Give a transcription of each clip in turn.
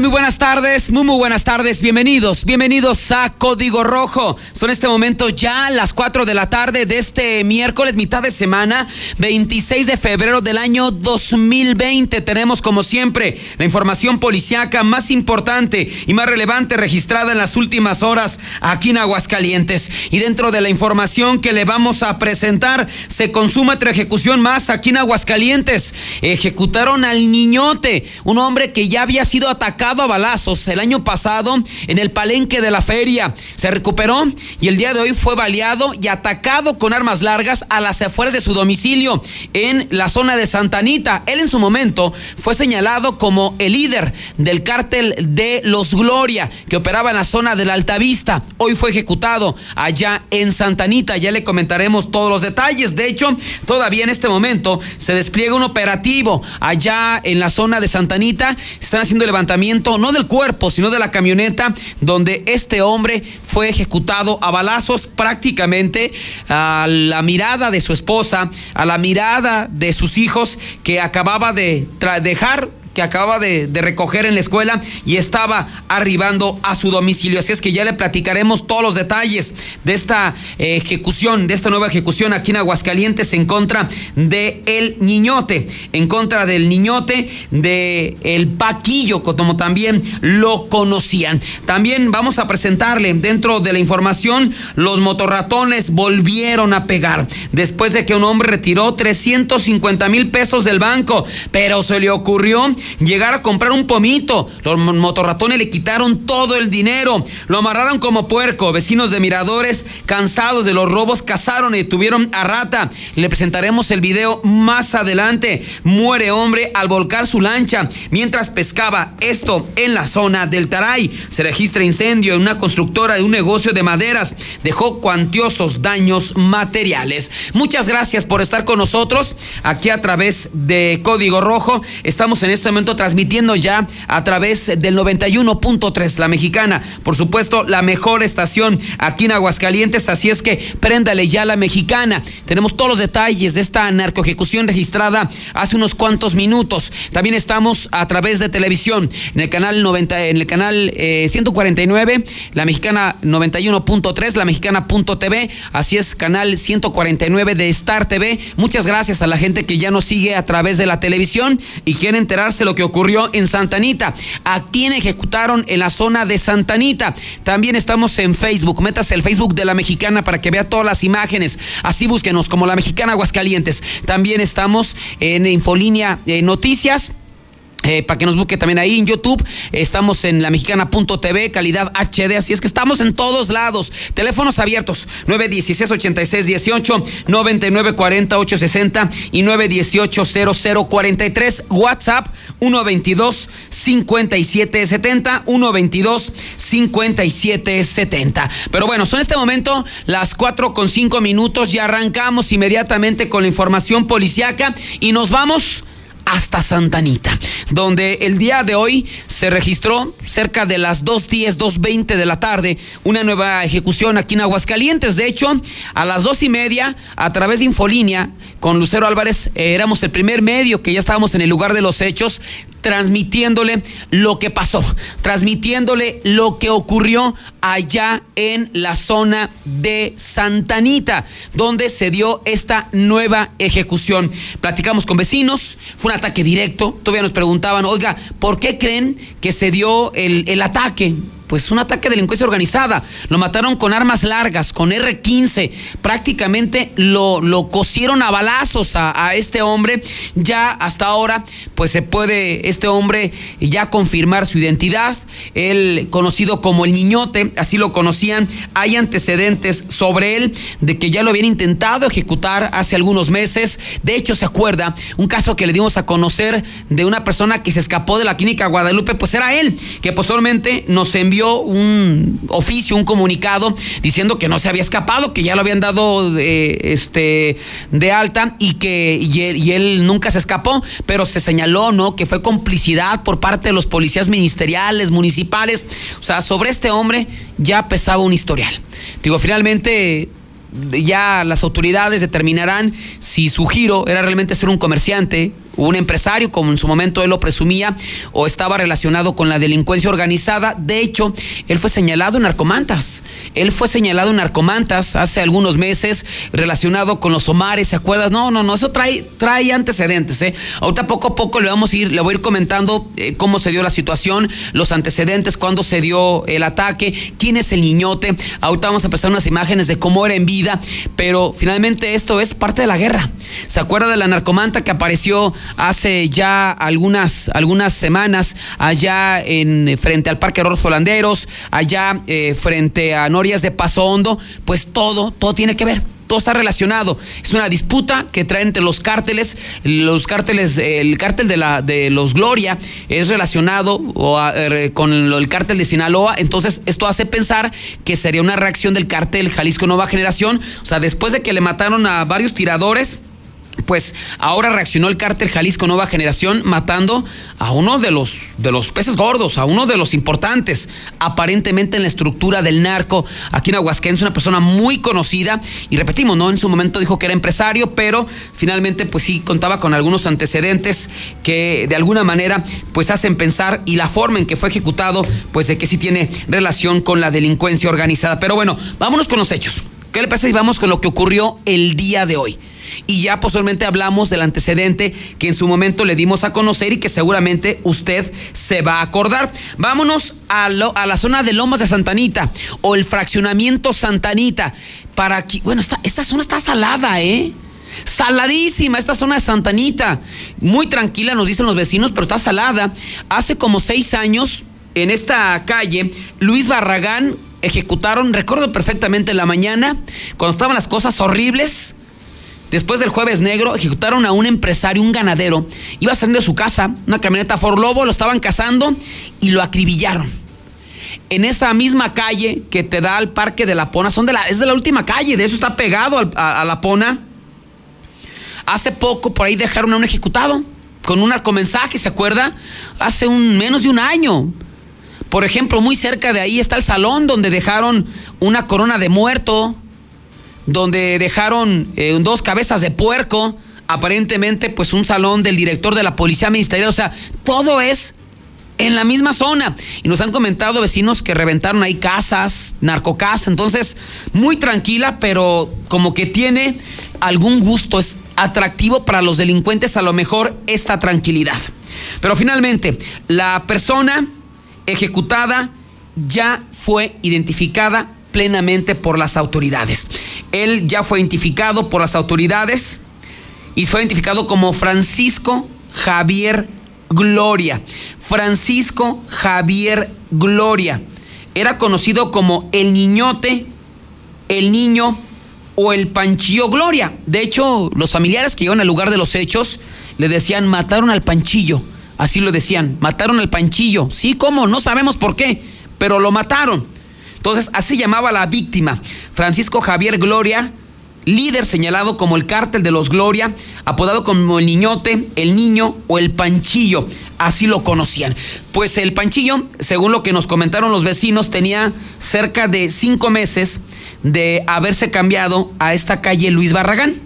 Muy buenas tardes, muy muy buenas tardes, bienvenidos, bienvenidos a Código Rojo. Son este momento ya las 4 de la tarde de este miércoles, mitad de semana, 26 de febrero del año 2020. Tenemos como siempre la información policiaca más importante y más relevante registrada en las últimas horas aquí en Aguascalientes. Y dentro de la información que le vamos a presentar, se consuma otra ejecución más aquí en Aguascalientes. Ejecutaron al niñote, un hombre que ya había sido atacado a balazos el año pasado en el palenque de la feria. Se recuperó y el día de hoy fue baleado y atacado con armas largas a las afueras de su domicilio en la zona de Santa Anita. Él en su momento fue señalado como el líder del cártel de los Gloria que operaba en la zona de la Altavista. Hoy fue ejecutado allá en Santa Anita. Ya le comentaremos todos los detalles. De hecho, todavía en este momento se despliega un operativo allá en la zona de Santa Anita. Están haciendo el no del cuerpo, sino de la camioneta donde este hombre fue ejecutado a balazos prácticamente a la mirada de su esposa, a la mirada de sus hijos que acababa de dejar que acaba de, recoger en la escuela y estaba arribando a su domicilio. Así es que ya le platicaremos todos los detalles de esta eh, ejecución, de esta nueva ejecución aquí en Aguascalientes en contra de el niñote, en contra del niñote de el Paquillo, como también lo conocían. También vamos a presentarle dentro de la información, los motorratones volvieron a pegar después de que un hombre retiró 350 mil pesos del banco, pero se le ocurrió llegar a comprar un pomito. Los motorratones le quitaron todo el dinero, lo amarraron como puerco. Vecinos de Miradores, cansados de los robos, cazaron y detuvieron a Rata. Le presentaremos el video más adelante. Muere hombre al volcar su lancha mientras pescaba. Esto en la zona del Taray. Se registra incendio en una constructora de un negocio de maderas. Dejó cuantiosos daños materiales. Muchas gracias por estar con nosotros aquí a través de Código Rojo. Estamos en este momento transmitiendo ya a través del 91.3, la mexicana. Por supuesto, la mejor estación aquí en Aguascalientes, así es que préndale ya la mexicana. Tenemos todos los detalles de esta narcoejecución registrada hace unos cuantos minutos. También estamos a través de televisión en el canal 90, en el canal 149, eh, la mexicana 91.3, la mexicana.tv, así es, canal 149 de Star TV. Muchas gracias a la gente que ya nos sigue a través de la televisión y quiere enterarse lo que ocurrió en Santanita. ¿A quién ejecutaron en la zona de Santanita? También estamos en Facebook. Métase el Facebook de la Mexicana para que vea todas las imágenes. Así búsquenos como la Mexicana Aguascalientes. También estamos en Infolínea eh, Noticias eh, para que nos busque también ahí en YouTube. Estamos en la mexicana.tv, calidad HD. Así es que estamos en todos lados. Teléfonos abiertos: 916-8618, 9940-860 y 918-0043. WhatsApp: 122-5770, 122-5770. Pero bueno, son este momento las 4 con 5 minutos. Y arrancamos inmediatamente con la información policiaca y nos vamos hasta Santanita, donde el día de hoy se registró cerca de las 2.10, 2.20 de la tarde una nueva ejecución aquí en Aguascalientes. De hecho, a las dos y media, a través de Infolínea, con Lucero Álvarez, eh, éramos el primer medio que ya estábamos en el lugar de los hechos, transmitiéndole lo que pasó, transmitiéndole lo que ocurrió allá en la zona de Santanita, donde se dio esta nueva ejecución. Platicamos con vecinos, fue un ataque directo, todavía nos preguntaban, oiga, ¿por qué creen que se dio el, el ataque? Pues un ataque de delincuencia organizada. Lo mataron con armas largas, con R-15. Prácticamente lo, lo cosieron a balazos a, a, este hombre. Ya hasta ahora, pues se puede este hombre ya confirmar su identidad. Él, conocido como el niñote, así lo conocían. Hay antecedentes sobre él de que ya lo habían intentado ejecutar hace algunos meses. De hecho, se acuerda un caso que le dimos a conocer de una persona que se escapó de la clínica Guadalupe, pues era él, que posteriormente nos envió un oficio, un comunicado diciendo que no se había escapado, que ya lo habían dado de, este, de alta y que y él, nunca se escapó, pero se señaló, ¿no? Que fue complicidad por parte de los policías ministeriales, municipales. O sea, sobre este hombre ya pesaba un historial. Digo, finalmente ya las autoridades determinarán si su giro era realmente ser un comerciante, un empresario, como en su momento él lo presumía, o estaba relacionado con la delincuencia organizada. De hecho, él fue señalado en narcomantas. Él fue señalado en narcomantas hace algunos meses, relacionado con los Omares, ¿se acuerdas? No, no, no, eso trae, trae antecedentes, ¿eh? Ahorita poco a poco le vamos a ir, le voy a ir comentando eh, cómo se dio la situación, los antecedentes, cuándo se dio el ataque, quién es el niñote. Ahorita vamos a empezar unas imágenes de cómo era en vida, pero finalmente esto es parte de la guerra. ¿Se acuerda de la narcomanta que apareció hace ya algunas, algunas semanas allá en frente al Parque Rodolfo Landeros, allá eh, frente a Norias de Paso Hondo? Pues todo, todo tiene que ver todo está relacionado. Es una disputa que trae entre los cárteles, los cárteles, el cártel de la de los Gloria es relacionado eh, con el cártel de Sinaloa, entonces esto hace pensar que sería una reacción del cártel Jalisco Nueva Generación, o sea, después de que le mataron a varios tiradores pues ahora reaccionó el cártel Jalisco Nueva Generación matando a uno de los, de los peces gordos, a uno de los importantes, aparentemente en la estructura del narco aquí en Aguascalientes, una persona muy conocida y repetimos, ¿no? En su momento dijo que era empresario, pero finalmente pues sí contaba con algunos antecedentes que de alguna manera pues hacen pensar y la forma en que fue ejecutado pues de que sí tiene relación con la delincuencia organizada. Pero bueno, vámonos con los hechos. ¿Qué le pasa si vamos con lo que ocurrió el día de hoy? Y ya posteriormente hablamos del antecedente que en su momento le dimos a conocer y que seguramente usted se va a acordar. Vámonos a, la zona de Lomas de Santanita o el fraccionamiento Santanita. Para aquí, bueno, esta, esta zona está salada, ¿eh? Saladísima esta zona de Santanita. Muy tranquila, nos dicen los vecinos, pero está salada. Hace como seis años, en esta calle, Luis Barragán ejecutaron, recuerdo perfectamente en la mañana, cuando estaban las cosas horribles Después del jueves negro, ejecutaron a un empresario, un ganadero. Iba saliendo de su casa, una camioneta Ford Lobo, lo estaban cazando y lo acribillaron. En esa misma calle que te da al Parque de la Pona, son la, es de la última calle, de eso está pegado a, la Pona. Hace poco por ahí dejaron a un ejecutado con un narcomensaje, ¿se acuerda? Hace un, menos de un año. Por ejemplo, muy cerca de ahí está el salón donde dejaron una corona de muerto donde dejaron eh, dos cabezas de puerco, aparentemente pues un salón del director de la policía ministerial, o sea, todo es en la misma zona. Y nos han comentado vecinos que reventaron ahí casas, narcocasas, entonces muy tranquila, pero como que tiene algún gusto, es atractivo para los delincuentes a lo mejor esta tranquilidad. Pero finalmente, la persona ejecutada ya fue identificada plenamente por las autoridades. Él ya fue identificado por las autoridades y fue identificado como Francisco Javier Gloria. Francisco Javier Gloria. Era conocido como el niñote, el niño o el panchillo Gloria. De hecho, los familiares que iban al lugar de los hechos le decían, mataron al panchillo. Así lo decían, mataron al panchillo. Sí, ¿cómo? No sabemos por qué, pero lo mataron. Entonces, así llamaba la víctima, Francisco Javier Gloria, líder señalado como el cártel de los Gloria, apodado como el niñote, el niño o el panchillo. Así lo conocían. Pues el panchillo, según lo que nos comentaron los vecinos, tenía cerca de cinco meses de haberse cambiado a esta calle Luis Barragán,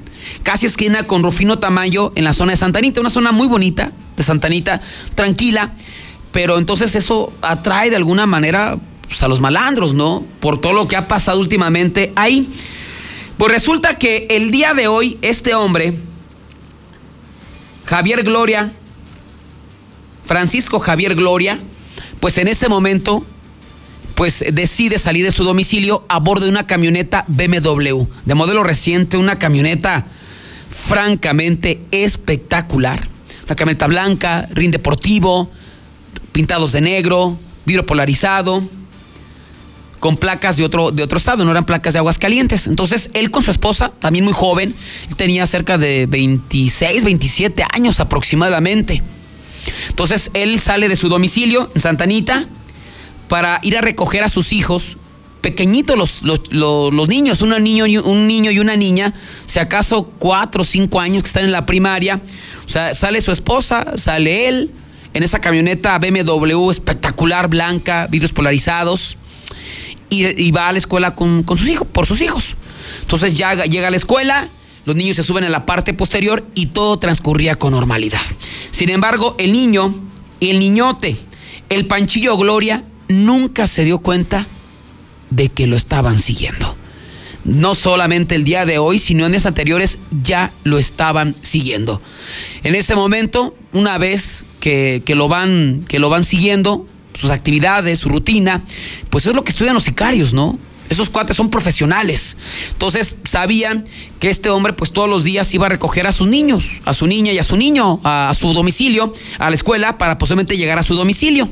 casi esquina con Rufino Tamayo en la zona de Santanita, una zona muy bonita de Santanita, tranquila, pero entonces eso atrae de alguna manera pues, a los malandros, ¿no? Por todo lo que ha pasado últimamente ahí. Pues resulta que el día de hoy este hombre, Javier Gloria, Francisco Javier Gloria, pues en ese momento, pues decide salir de su domicilio a bordo de una camioneta BMW, de modelo reciente, una camioneta francamente espectacular. Una camioneta blanca, rin deportivo, pintados de negro, vidrio polarizado, con placas de otro, de otro estado, no eran placas de aguas calientes. Entonces, él con su esposa, también muy joven, tenía cerca de 26, 27 años aproximadamente. Entonces, él sale de su domicilio en Santanita para ir a recoger a sus hijos, pequeñitos los, los, niños, un niño, y, un niño y una niña, si acaso cuatro o cinco años que están en la primaria. O sea, sale su esposa, sale él en esa camioneta BMW espectacular, blanca, vidrios polarizados y, va a la escuela con, sus hijos, por sus hijos. Entonces ya llega a la escuela, los niños se suben a la parte posterior y todo transcurría con normalidad. Sin embargo, el niño, el niñote, el Panchillo Gloria, nunca se dio cuenta de que lo estaban siguiendo. No solamente el día de hoy, sino en días anteriores ya lo estaban siguiendo. En ese momento, una vez que, lo, van, que lo van siguiendo, sus actividades, su rutina, pues es lo que estudian los sicarios, ¿no? Esos cuates son profesionales. Entonces sabían que este hombre pues todos los días iba a recoger a sus niños, a su niña y a su niño, a, su domicilio, a la escuela, para posiblemente llegar a su domicilio.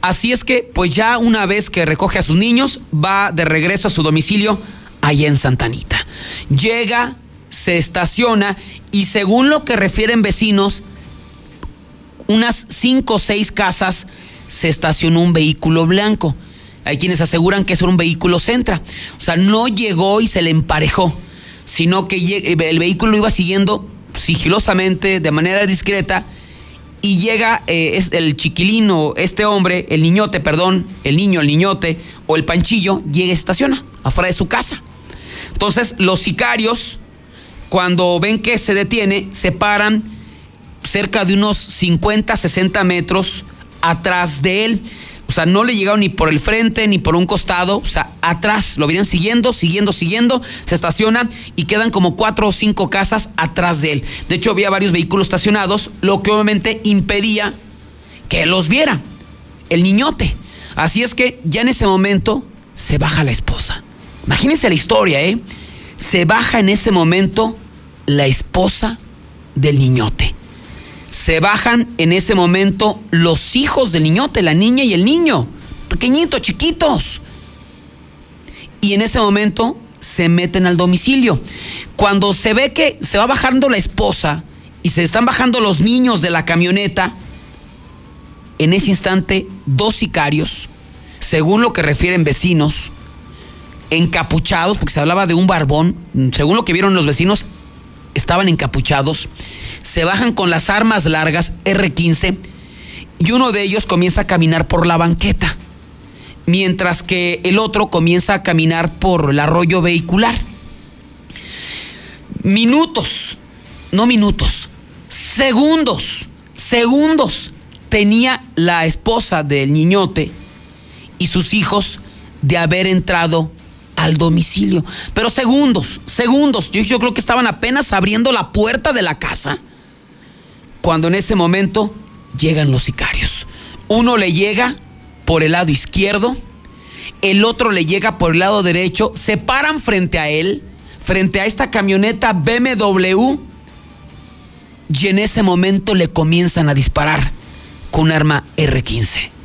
Así es que pues ya una vez que recoge a sus niños, va de regreso a su domicilio allá en Santanita. Llega, se estaciona y según lo que refieren vecinos, unas cinco o seis casas se estacionó un vehículo blanco. Hay quienes aseguran que es un vehículo Centra. O sea, no llegó y se le emparejó, sino que el vehículo iba siguiendo sigilosamente, de manera discreta, y llega eh, el chiquilino, este hombre, el niñote, perdón, el niño, el niñote o el panchillo, llega y estaciona afuera de su casa. Entonces, los sicarios, cuando ven que se detiene, se paran cerca de unos 50, 60 metros atrás de él o sea, no le llegaron ni por el frente ni por un costado, o sea, atrás. Lo vienen siguiendo, siguiendo, siguiendo. Se estaciona y quedan como cuatro o cinco casas atrás de él. De hecho, había varios vehículos estacionados, lo que obviamente impedía que los viera. El niñote. Así es que ya en ese momento se baja la esposa. Imagínense la historia, ¿eh? Se baja en ese momento la esposa del niñote se bajan en ese momento los hijos del niñote, la niña y el niño, pequeñitos, chiquitos. Y en ese momento se meten al domicilio. Cuando se ve que se va bajando la esposa y se están bajando los niños de la camioneta, en ese instante dos sicarios, según lo que refieren vecinos, encapuchados, porque se hablaba de un barbón, según lo que vieron los vecinos, estaban encapuchados, se bajan con las armas largas R15 y uno de ellos comienza a caminar por la banqueta, mientras que el otro comienza a caminar por el arroyo vehicular. Minutos, no minutos, segundos, segundos tenía la esposa del niñote y sus hijos de haber entrado al domicilio. Pero segundos, segundos. Yo, creo que estaban apenas abriendo la puerta de la casa cuando en ese momento llegan los sicarios. Uno le llega por el lado izquierdo, el otro le llega por el lado derecho, se paran frente a él, frente a esta camioneta BMW, y en ese momento le comienzan a disparar con un arma R15.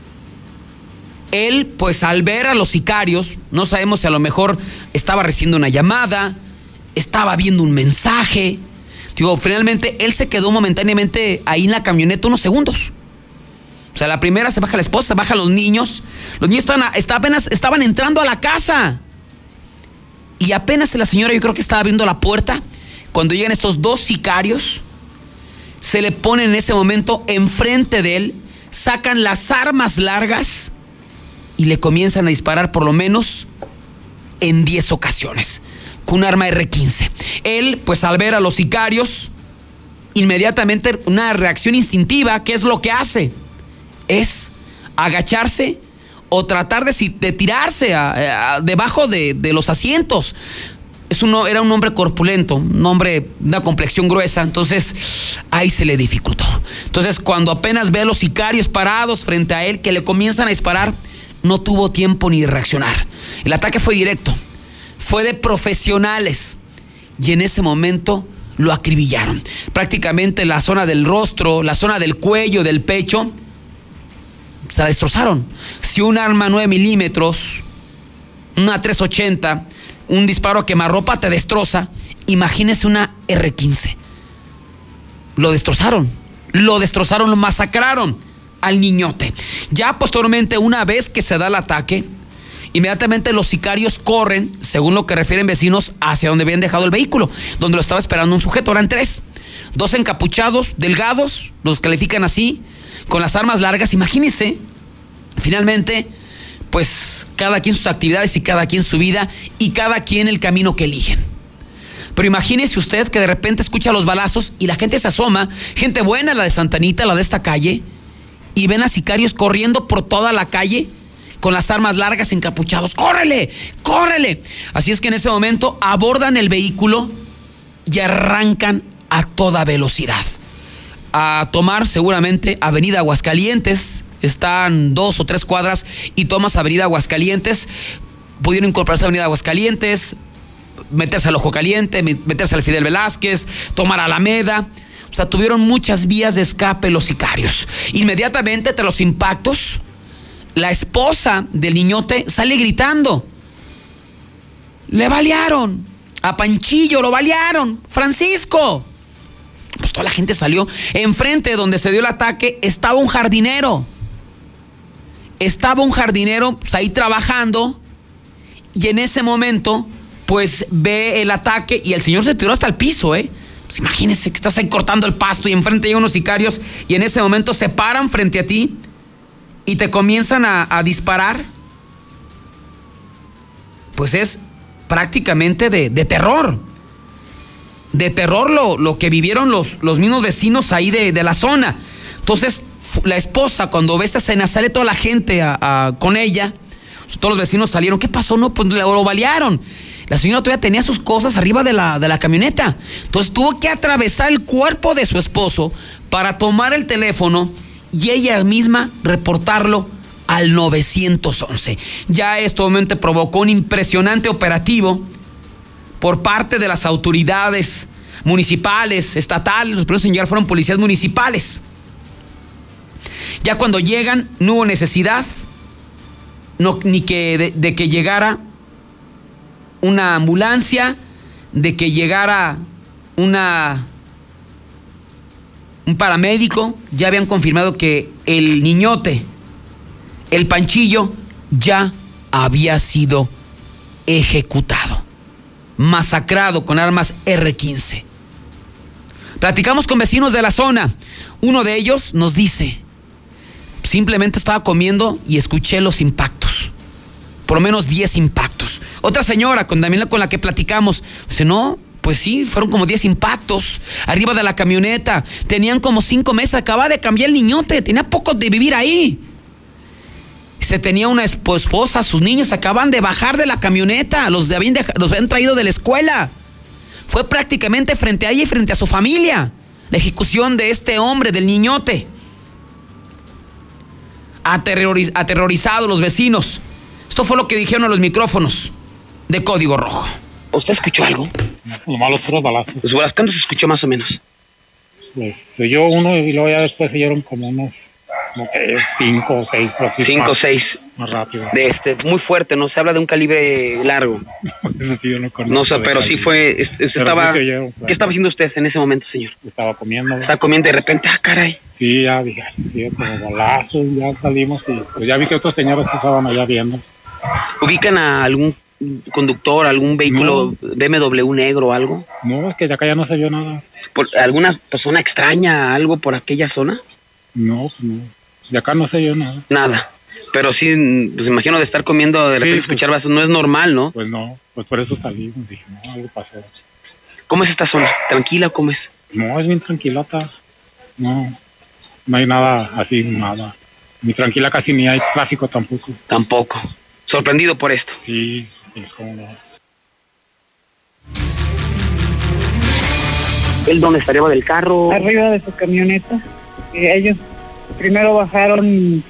Él, pues al ver a los sicarios, no sabemos si a lo mejor estaba recibiendo una llamada, estaba viendo un mensaje. Finalmente él se quedó momentáneamente ahí en la camioneta unos segundos. O sea, la primera se baja la esposa, se bajan los niños. Los niños estaban, apenas estaban entrando a la casa. Y apenas la señora, yo creo que estaba viendo la puerta, cuando llegan estos dos sicarios, se le ponen en ese momento enfrente de él, sacan las armas largas y le comienzan a disparar por lo menos en 10 ocasiones con un arma R15. Él, pues al ver a los sicarios, inmediatamente una reacción instintiva, ¿qué es lo que hace? Es agacharse o tratar de, tirarse debajo de, los asientos. Es uno, era un hombre corpulento, un hombre de una complexión gruesa, entonces ahí se le dificultó. Entonces cuando apenas ve a los sicarios parados frente a él, que le comienzan a disparar, no tuvo tiempo ni de reaccionar. El ataque fue directo, fue de profesionales y en ese momento lo acribillaron. Prácticamente la zona del rostro, la zona del cuello, del pecho, se destrozaron. Si un arma 9 milímetros, una 380, un disparo a quemarropa te destroza, imagínese una R15. Lo destrozaron, lo destrozaron, lo masacraron al niñote. Ya posteriormente, una vez que se da el ataque, inmediatamente los sicarios corren, según lo que refieren vecinos, hacia donde habían dejado el vehículo, donde lo estaba esperando un sujeto. Eran tres. Dos encapuchados, delgados, los califican así, con las armas largas. Imagínense, finalmente, pues cada quien sus actividades y cada quien su vida y cada quien el camino que eligen. Pero imagínese usted que de repente escucha los balazos y la gente se asoma, gente buena, la de Santanita, la de esta calle, y ven a sicarios corriendo por toda la calle con las armas largas encapuchados. ¡Córrele! ¡Córrele! Así es que en ese momento abordan el vehículo y arrancan a toda velocidad. A tomar seguramente Avenida Aguascalientes. Están dos o tres cuadras y tomas Avenida Aguascalientes. Pudieron incorporarse a Avenida Aguascalientes, meterse al Ojo Caliente, meterse al Fidel Velázquez, tomar Alameda. O sea, tuvieron muchas vías de escape los sicarios. Inmediatamente tras los impactos, la esposa del niñote sale gritando. Le balearon. A Panchillo lo balearon. Francisco. Pues toda la gente salió. Enfrente donde se dio el ataque estaba un jardinero. Estaba un jardinero pues, ahí trabajando. Y en ese momento, pues ve el ataque y el señor se tiró hasta el piso, ¿eh? Pues imagínese que estás ahí cortando el pasto y enfrente hay unos sicarios y en ese momento se paran frente a ti y te comienzan a, disparar. Pues es prácticamente de, terror. De terror lo, lo, que vivieron los, los mismos vecinos ahí de, la zona. Entonces, la esposa, cuando ve esta escena, sale toda la gente con ella. Todos los vecinos salieron. ¿Qué pasó? No, pues lo balearon. La señora todavía tenía sus cosas arriba de la, de la camioneta. Entonces tuvo que atravesar el cuerpo de su esposo para tomar el teléfono y ella misma reportarlo al 911. Ya esto obviamente provocó un impresionante operativo por parte de las autoridades municipales, estatales, los primeros en llegar fueron policías municipales. Ya cuando llegan no hubo necesidad ni que de que llegara una ambulancia, de que llegara una un paramédico, ya habían confirmado que el niñote, el panchillo, ya había sido ejecutado, masacrado con armas R-15. Platicamos con vecinos de la zona. Uno de ellos nos dice, simplemente estaba comiendo y escuché los impactos por lo menos 10 impactos. Otra señora, con, también con la que platicamos, dice, no, pues sí, fueron como 10 impactos arriba de la camioneta. Tenían como 5 meses, acaba de cambiar el niñote, tenía poco de vivir ahí. Se tenía una esposa, sus niños acaban de bajar de la camioneta, los habían, los habían traído de la escuela. Fue prácticamente frente a ella y frente a su familia. La ejecución de este hombre, del niñote. aterrorizados los vecinos. Esto fue lo que dijeron a los micrófonos de Código Rojo. ¿Usted escuchó algo? Lo malo fueron balazos. Los balazos, ¿cuántos escuchó más o menos? Pues se oyó uno y luego ya después se oyeron como unos como que cinco o seis. cinco o seis. Más rápido. De este, muy fuerte, ¿no? Se habla de un calibre largo. no, sé, pero sí fue, estaba, ¿qué estaba haciendo usted en ese momento, señor? Estaba comiendo. Estaba comiendo y de repente, ah, caray. Sí, ya dije, sí, como balazos, ya salimos y pues ya vi que otros señores estaban allá viendo. ¿Ubican a algún conductor, algún vehículo BMW negro o algo? No, es que de acá ya no se vio nada. ¿Alguna persona extraña, algo por aquella zona? No, pues no. De acá no se vio nada. Nada. Pero sí, pues imagino de estar comiendo, de repente escuchar vasos, no es normal, ¿no? Pues no, pues por eso salimos, dije, no, algo pasó. ¿Cómo es esta zona? ¿Tranquila cómo es? No, es bien tranquilota. No, no hay nada así, nada. Ni tranquila casi ni hay tráfico tampoco. Tampoco sorprendido por esto. Sí, es como ¿Él dónde estaría del carro? Arriba de su camioneta. ellos primero bajaron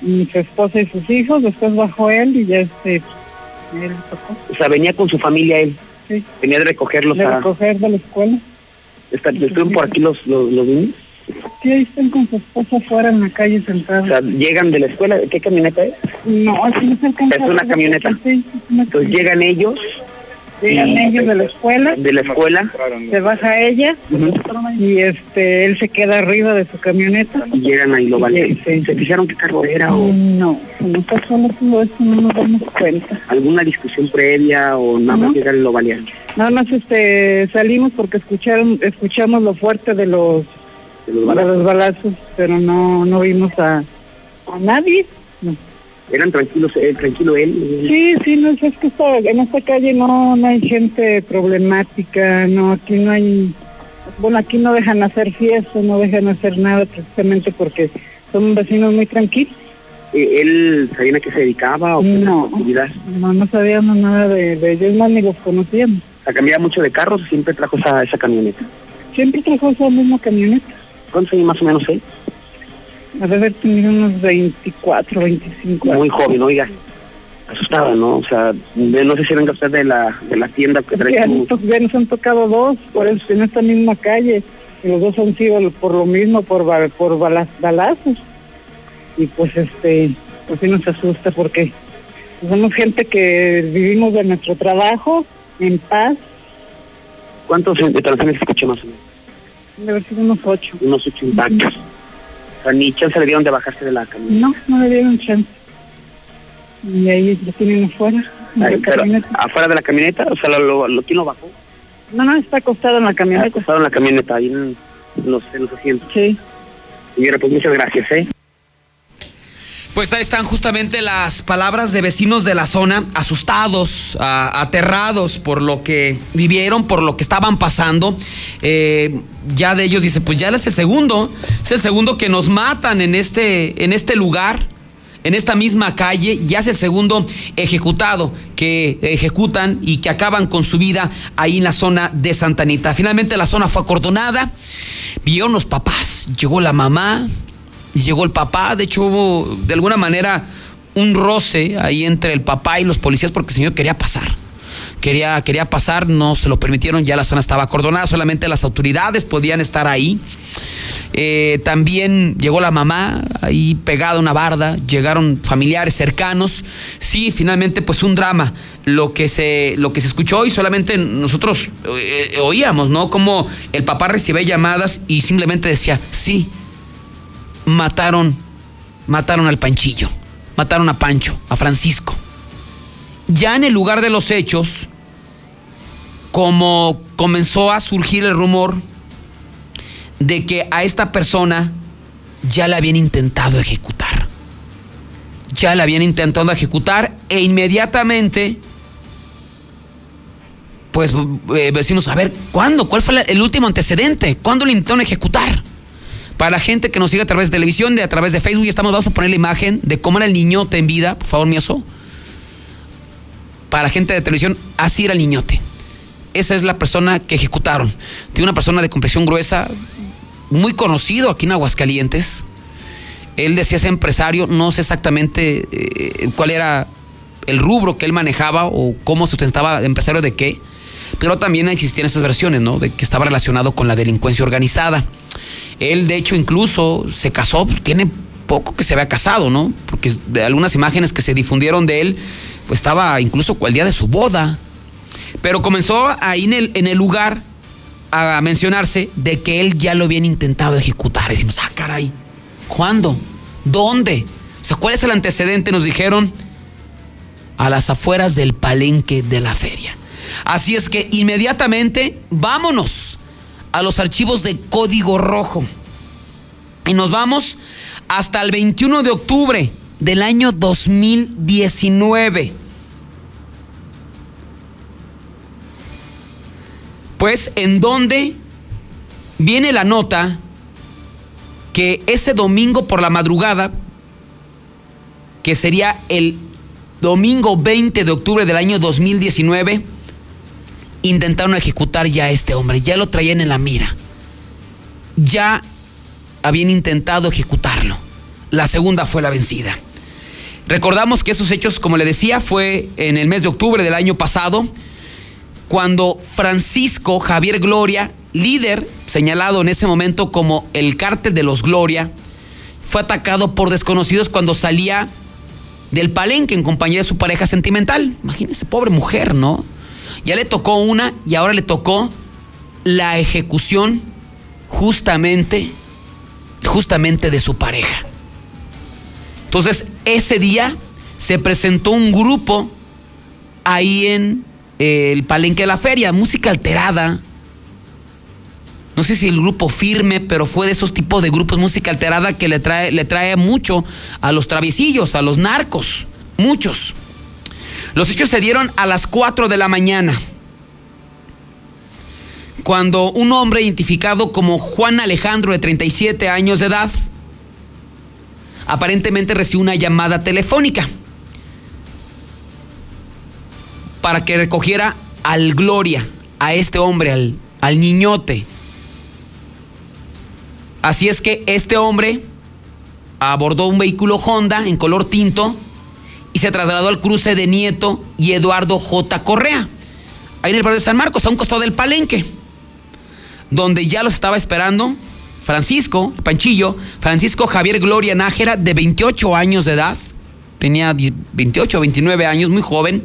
su esposa y sus hijos, después bajó él y ya este, él tocó. O sea, venía con su familia él. Sí. Venía de recogerlos de recoger de la escuela. ¿Están por aquí los, los, los niños? Sí, ahí están con su esposa afuera en la calle sentados. O sea, llegan de la escuela. ¿Qué camioneta es? No, es ¿Es una camioneta? Sí, Entonces llegan ellos. Llegan ellos de la escuela. De la escuela. Se baja ella y este él se queda arriba de su camioneta. Y llegan ahí lo vale. ¿Se, fijaron qué carro era o...? No, no pasó todo eso, no nos damos cuenta. ¿Alguna discusión previa o nada más llegar y lo valían? Nada más este, salimos porque escucharon, escuchamos lo fuerte de los de los balazos, pero no, no vimos a, a nadie. No. ¿Eran tranquilos, él, tranquilo él? Sí, sí, no, es que en esta calle no, no hay gente problemática, no, aquí no hay, bueno, aquí no dejan hacer fiestas, no dejan hacer nada precisamente porque son vecinos muy tranquilos. Eh, ¿Él sabía a qué se dedicaba o no, no, no sabíamos nada de, de ellos, más ni los conocíamos. ¿Ha cambiado mucho de carros o siempre trajo esa, esa camioneta? Siempre trajo esa misma camioneta. ¿Cuántos años más o menos él? Debe haber tenido unos 24, 25 Muy joven, oiga. Asustada, ¿no? O sea, no sé si eran ustedes de la, de la tienda que trae. Ya, ya, nos han tocado dos, por eso en esta misma calle. Y los dos han sido por lo mismo, por, por balazos. Y pues este, pues sí nos asusta porque somos gente que vivimos de nuestro trabajo en paz. ¿Cuántos transaciones escuché más o menos? Debe sido unos ocho. Unos ocho impactos. O sea, ni chance le dieron de bajarse de la camioneta. No, no le dieron chance. Y ahí lo tienen afuera. ¿Afuera de la camioneta? O sea, ¿lo, lo, quién lo bajó? No, no, está acostado en la camioneta. Está acostado en la camioneta, ahí en los, en los asientos. Sí. Señora, pues muchas gracias, ¿eh? Pues ahí están justamente las palabras de vecinos de la zona, asustados, aterrados por lo que vivieron, por lo que estaban pasando. Eh, ya de ellos dice, pues ya es el segundo, es el segundo que nos matan en este, en este lugar, en esta misma calle, ya es el segundo ejecutado que ejecutan y que acaban con su vida ahí en la zona de Santanita. Finalmente la zona fue acordonada, vieron los papás, llegó la mamá, llegó el papá, de hecho hubo de alguna manera un roce ahí entre el papá y los policías porque el señor quería pasar. Quería, quería pasar, no se lo permitieron, ya la zona estaba acordonada, solamente las autoridades podían estar ahí. Eh, también llegó la mamá ahí pegada a una barda, llegaron familiares cercanos. Sí, finalmente pues un drama lo que se, lo que se escuchó y solamente nosotros eh, oíamos, ¿no? Como el papá recibía llamadas y simplemente decía, sí, mataron, mataron al Panchillo, mataron a Pancho, a Francisco. Ya en el lugar de los hechos, como comenzó a surgir el rumor de que a esta persona ya la habían intentado ejecutar. Ya la habían intentado ejecutar e inmediatamente, pues eh, decimos, a ver, ¿cuándo? ¿Cuál fue el último antecedente? ¿Cuándo le intentaron ejecutar? Para la gente que nos sigue a través de televisión, de a través de Facebook, ya estamos, vamos a poner la imagen de cómo era el niñote en vida, por favor, eso. Para la gente de televisión, así era el niñote. Esa es la persona que ejecutaron. Tiene una persona de compresión gruesa, muy conocido aquí en Aguascalientes. Él decía ser empresario, no sé exactamente eh, cuál era el rubro que él manejaba o cómo sustentaba, empresario de qué, pero también existían esas versiones, ¿no? De que estaba relacionado con la delincuencia organizada. Él, de hecho, incluso se casó, tiene poco que se había casado, ¿no? Porque de algunas imágenes que se difundieron de él, pues estaba incluso el día de su boda. Pero comenzó ahí en el, en el lugar a mencionarse de que él ya lo habían intentado ejecutar. Decimos, ah, caray, ¿cuándo? ¿Dónde? O sea, ¿cuál es el antecedente? Nos dijeron a las afueras del palenque de la feria. Así es que inmediatamente vámonos a los archivos de Código Rojo. Y nos vamos hasta el 21 de octubre del año 2019. Pues en donde viene la nota que ese domingo por la madrugada, que sería el domingo 20 de octubre del año 2019, intentaron ejecutar ya a este hombre, ya lo traían en la mira. Ya habían intentado ejecutarlo. La segunda fue la vencida. Recordamos que esos hechos, como le decía, fue en el mes de octubre del año pasado, cuando Francisco Javier Gloria, líder señalado en ese momento como el cártel de los Gloria, fue atacado por desconocidos cuando salía del palenque en compañía de su pareja sentimental. Imagínese, pobre mujer, ¿no? Ya le tocó una y ahora le tocó la ejecución justamente, justamente de su pareja. Entonces, ese día se presentó un grupo ahí en eh, el palenque de la feria, música alterada, no sé si el grupo firme, pero fue de esos tipos de grupos música alterada que le trae, le trae mucho a los traviesillos, a los narcos, muchos. Los hechos se dieron a las 4 de la mañana, cuando un hombre identificado como Juan Alejandro de 37 años de edad, aparentemente recibió una llamada telefónica para que recogiera al Gloria, a este hombre, al, al niñote. Así es que este hombre abordó un vehículo Honda en color tinto y se trasladó al cruce de Nieto y Eduardo J. Correa, ahí en el barrio de San Marcos, a un costado del palenque, donde ya los estaba esperando Francisco, Panchillo, Francisco Javier Gloria Nájera, de 28 años de edad, tenía 28 o 29 años, muy joven,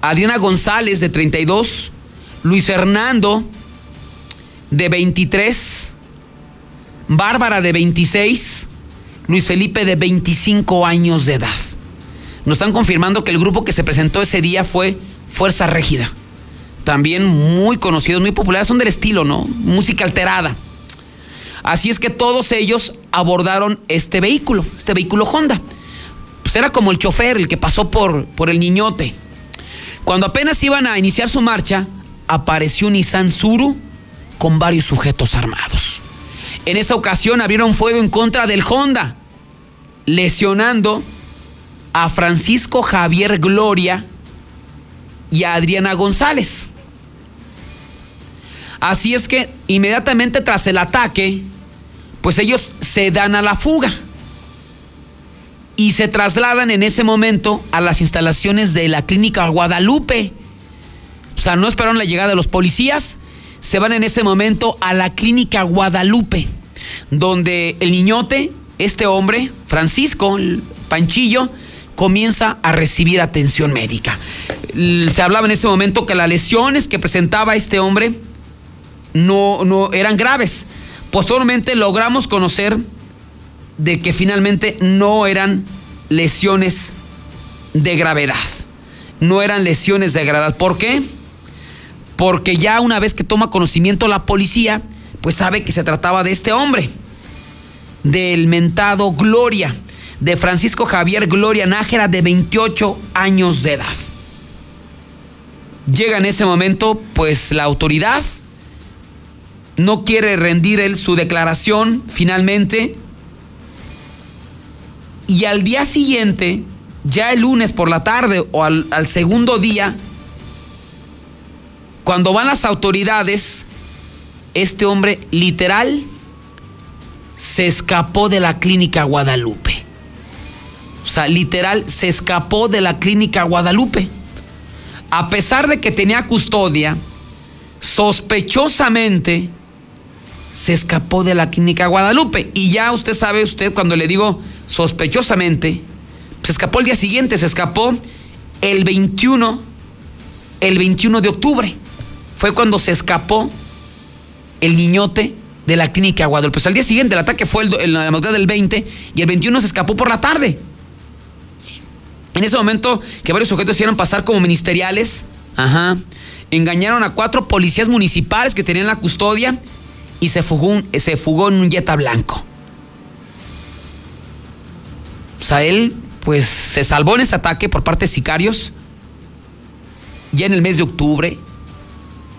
Adriana González, de 32, Luis Fernando, de 23, Bárbara de 26, Luis Felipe de 25 años de edad. Nos están confirmando que el grupo que se presentó ese día fue Fuerza Régida. También muy conocidos, muy populares, son del estilo, ¿no? Música alterada. Así es que todos ellos abordaron este vehículo, este vehículo Honda. Pues era como el chofer, el que pasó por, por el niñote. Cuando apenas iban a iniciar su marcha, apareció un Nissan Suru con varios sujetos armados. En esa ocasión abrieron fuego en contra del Honda, lesionando a Francisco Javier Gloria y a Adriana González. Así es que inmediatamente tras el ataque, pues ellos se dan a la fuga y se trasladan en ese momento a las instalaciones de la clínica Guadalupe. O sea, no esperaron la llegada de los policías, se van en ese momento a la clínica Guadalupe, donde el niñote, este hombre, Francisco, Panchillo, comienza a recibir atención médica. Se hablaba en ese momento que las lesiones que presentaba este hombre no, no eran graves. Posteriormente logramos conocer de que finalmente no eran lesiones de gravedad. No eran lesiones de gravedad. ¿Por qué? porque ya una vez que toma conocimiento la policía, pues sabe que se trataba de este hombre, del mentado Gloria, de Francisco Javier Gloria Nájera, de 28 años de edad. Llega en ese momento, pues la autoridad no quiere rendir él su declaración finalmente. Y al día siguiente, ya el lunes por la tarde o al, al segundo día, cuando van las autoridades, este hombre literal se escapó de la clínica Guadalupe. O sea, literal se escapó de la clínica Guadalupe. A pesar de que tenía custodia, sospechosamente se escapó de la clínica Guadalupe. Y ya usted sabe, usted cuando le digo sospechosamente, se escapó el día siguiente, se escapó el 21, el 21 de octubre fue cuando se escapó el niñote de la clínica Guadalupe. Pues al día siguiente, el ataque fue en la madrugada del 20 y el 21 se escapó por la tarde. En ese momento que varios sujetos hicieron pasar como ministeriales, ajá, engañaron a cuatro policías municipales que tenían la custodia y se fugó, en un Jetta blanco. O sea, él pues se salvó en ese ataque por parte de sicarios ya en el mes de octubre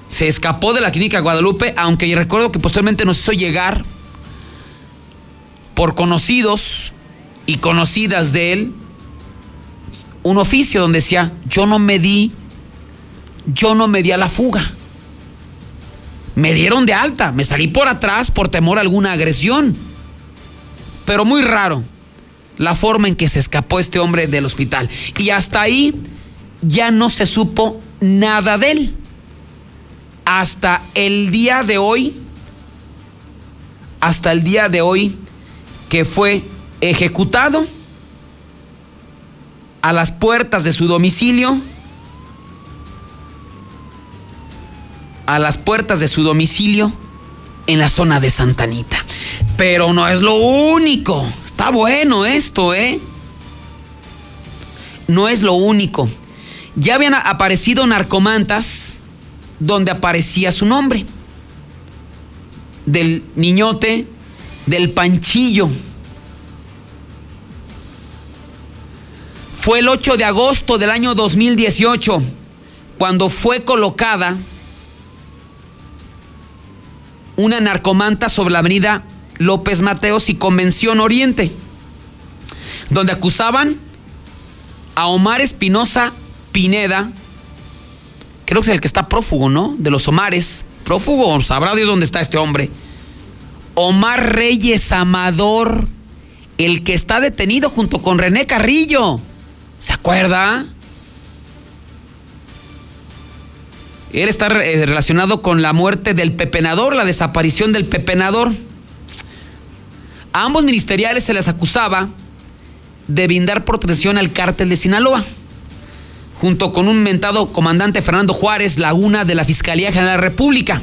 se escapó de la clínica Guadalupe, aunque recuerdo que posteriormente nos hizo llegar por conocidos y conocidas de él un oficio donde decía, yo no me di, yo no me di a la fuga. Me dieron de alta, me salí por atrás por temor a alguna agresión. Pero muy raro la forma en que se escapó este hombre del hospital. Y hasta ahí ya no se supo nada de él hasta el día de hoy, hasta el día de hoy que fue ejecutado a las puertas de su domicilio, a las puertas de su domicilio en la zona de Santanita. Pero no es lo único. Está bueno esto, ¿eh? No es lo único. Ya habían aparecido narcomantas donde aparecía su nombre. del niñote, del panchillo. Fue el 8 de agosto del año 2018 cuando fue colocada una narcomanta sobre la avenida López Mateos y Convención Oriente, donde acusaban a Omar Espinosa Pineda, creo que es el que está prófugo, ¿no? De los Omares, prófugo, sabrá Dios dónde está este hombre. Omar Reyes Amador, el que está detenido junto con René Carrillo. ¿Se acuerda? Él está eh, relacionado con la muerte del pepenador, la desaparición del pepenador. A ambos ministeriales se les acusaba de brindar protección al cártel de Sinaloa, junto con un mentado comandante Fernando Juárez Laguna de la Fiscalía General de la República.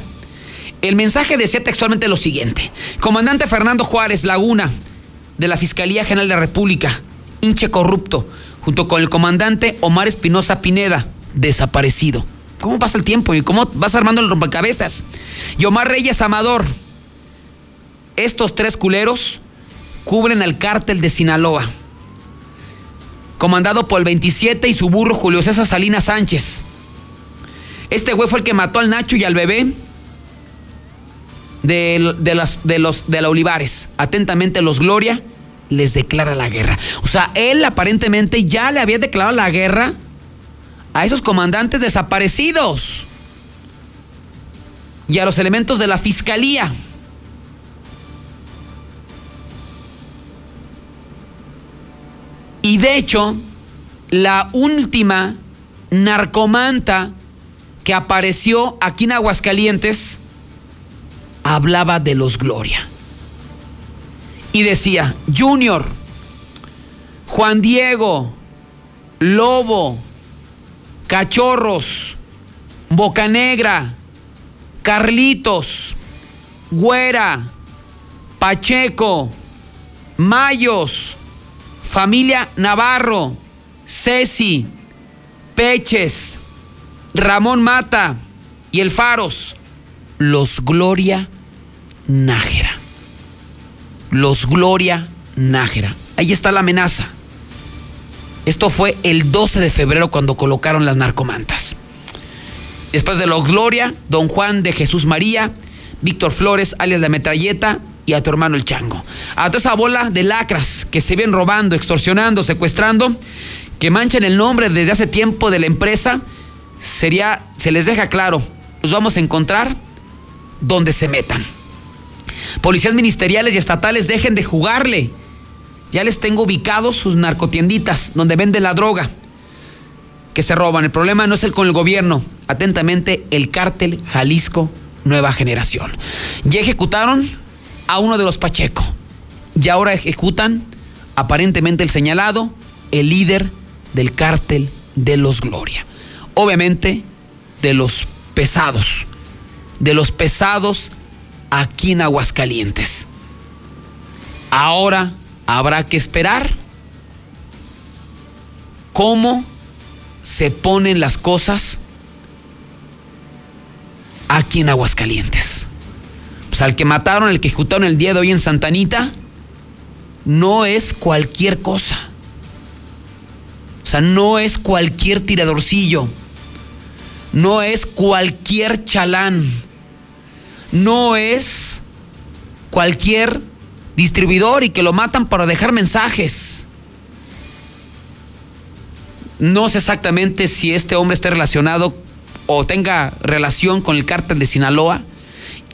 El mensaje decía textualmente lo siguiente. Comandante Fernando Juárez Laguna de la Fiscalía General de la República, hinche corrupto, junto con el comandante Omar Espinosa Pineda, desaparecido. ¿Cómo pasa el tiempo y cómo vas armando el rompecabezas? Y Omar Reyes Amador. Estos tres culeros cubren al cártel de Sinaloa, comandado por el 27 y su burro Julio César Salinas Sánchez. Este güey fue el que mató al Nacho y al bebé de, las, de, los, de la Olivares. Atentamente los Gloria les declara la guerra. O sea, él aparentemente ya le había declarado la guerra a esos comandantes desaparecidos y a los elementos de la fiscalía. Y de hecho, la última narcomanta que apareció aquí en Aguascalientes hablaba de los Gloria. Y decía, Junior, Juan Diego, Lobo, Cachorros, Bocanegra, Carlitos, Güera, Pacheco, Mayos, familia Navarro, Ceci, Peches, Ramón Mata y el Faros, los Gloria Nájera. Los Gloria Nájera. Ahí está la amenaza. Esto fue el 12 de febrero cuando colocaron las narcomantas. Después de los Gloria, don Juan de Jesús María, Víctor Flores, alias la metralleta, y a tu hermano el chango. A toda esa bola de lacras que se ven robando, extorsionando, secuestrando, que manchan el nombre desde hace tiempo de la empresa, sería, se les deja claro, los vamos a encontrar donde se metan. Policías ministeriales y estatales dejen de jugarle ya les tengo ubicados sus narcotienditas donde venden la droga que se roban. El problema no es el con el gobierno. Atentamente, el cártel Jalisco Nueva Generación. Ya ejecutaron a uno de los Pacheco. Y ahora ejecutan aparentemente el señalado, el líder del cártel de los Gloria. Obviamente, de los pesados. De los pesados aquí en Aguascalientes. Ahora habrá que esperar cómo se ponen las cosas aquí en Aguascalientes. Pues al que mataron, el que ejecutaron el día de hoy en Santanita, no es cualquier cosa. O sea, no es cualquier tiradorcillo. No es cualquier chalán. No es cualquier distribuidor y que lo matan para dejar mensajes. No sé exactamente si este hombre esté relacionado o tenga relación con el cártel de Sinaloa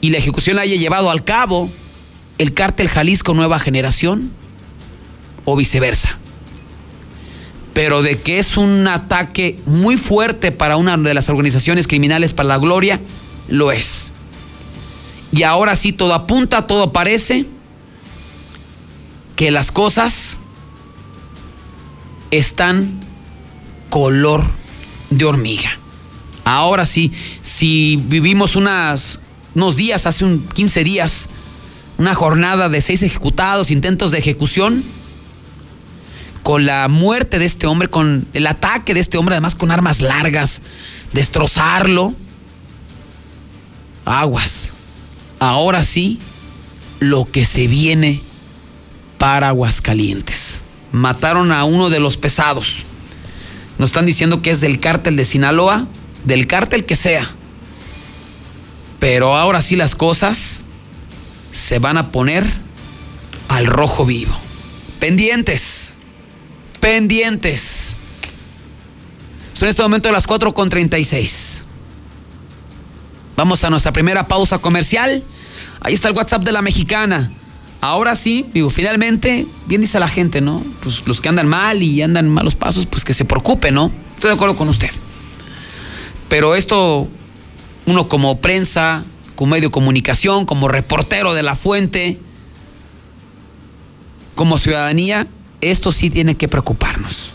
y la ejecución la haya llevado al cabo el cártel Jalisco Nueva Generación o viceversa. Pero de que es un ataque muy fuerte para una de las organizaciones criminales para la gloria, lo es. Y ahora sí todo apunta, todo parece que las cosas están color de hormiga. Ahora sí, si vivimos unas, unos días, hace un 15 días, una jornada de seis ejecutados, intentos de ejecución, con la muerte de este hombre, con el ataque de este hombre, además con armas largas, destrozarlo. Aguas, ahora sí lo que se viene para Aguascalientes. Mataron a uno de los pesados. Nos están diciendo que es del cártel de Sinaloa, del cártel que sea. Pero ahora sí las cosas se van a poner al rojo vivo. Pendientes. Pendientes. Son en este momento las 4.36. Vamos a nuestra primera pausa comercial. Ahí está el WhatsApp de la mexicana. Ahora sí, digo, finalmente, bien dice la gente, ¿no? Pues los que andan mal y andan malos pasos, pues que se preocupen, ¿no? Estoy de acuerdo con usted. Pero esto, uno como prensa, como medio de comunicación, como reportero de la fuente, como ciudadanía, esto sí tiene que preocuparnos.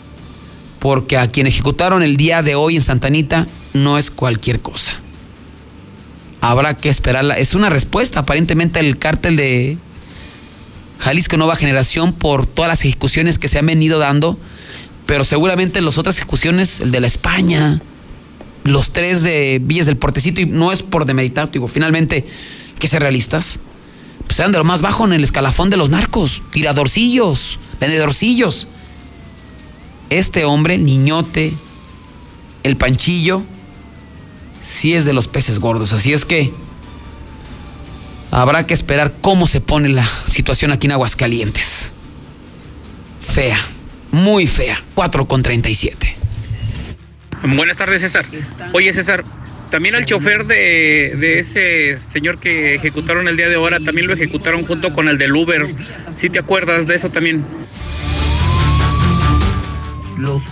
Porque a quien ejecutaron el día de hoy en Santanita no es cualquier cosa. Habrá que esperarla. Es una respuesta aparentemente el cártel de Jalisco Nueva Generación por todas las ejecuciones que se han venido dando, pero seguramente las otras ejecuciones, el de la España, los tres de Villas del Portecito, y no es por demeditar, digo, finalmente, que ser realistas, pues eran de lo más bajo en el escalafón de los narcos, tiradorcillos, vendedorcillos. Este hombre, niñote, el panchillo, sí es de los peces gordos, así es que habrá que esperar cómo se pone la situación aquí en Aguascalientes. Fea, muy fea, 4 con 37. Buenas tardes, César. Oye, César, también al chofer de, de, ese señor que ejecutaron el día de ahora, también lo ejecutaron junto con el del Uber. ¿Sí te acuerdas de eso también?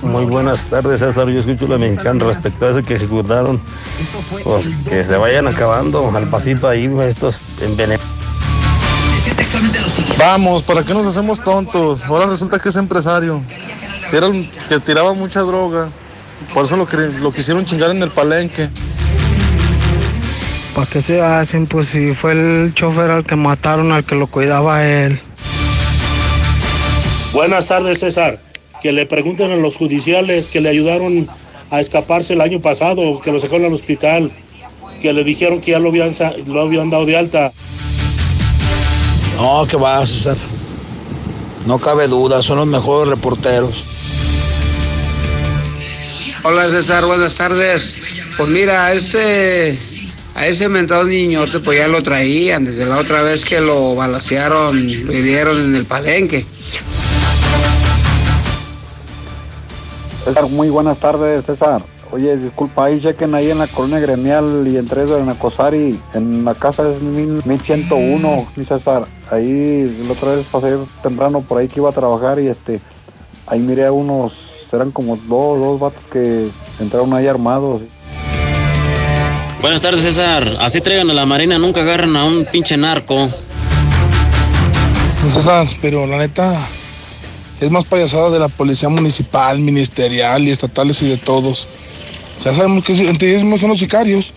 Muy buenas tardes, César. Yo escucho la mexicana respecto a ese que ejecutaron. Pues que se vayan acabando al pasito ahí, estos envenenados. Vamos, ¿para qué nos hacemos tontos? Ahora resulta que es empresario. Si era el que tiraba mucha droga, por eso lo, lo quisieron chingar en el palenque. ¿Para qué se hacen? Pues si fue el chofer al que mataron, al que lo cuidaba él. Buenas tardes, César que le pregunten a los judiciales que le ayudaron a escaparse el año pasado, que lo sacaron al hospital, que le dijeron que ya lo habían, lo habían dado de alta. No, que va, César. No cabe duda, son los mejores reporteros. Hola César, buenas tardes. Pues mira, a este, a ese mentado niñote pues ya lo traían desde la otra vez que lo balacearon, lo hirieron en el palenque. César, muy buenas tardes, César. Oye, disculpa, ahí chequen ahí en la colonia gremial y entre eso en Acosari, en la casa es 1101, mi César. Ahí la otra vez pasé temprano por ahí que iba a trabajar y este, ahí miré a unos, eran como dos, dos vatos que entraron ahí armados. Buenas tardes, César. Así traigan a la marina, nunca agarran a un pinche narco. César, pero la neta, es más payasada de la policía municipal, ministerial y estatales y de todos. Ya sabemos que entre ellos son los sicarios.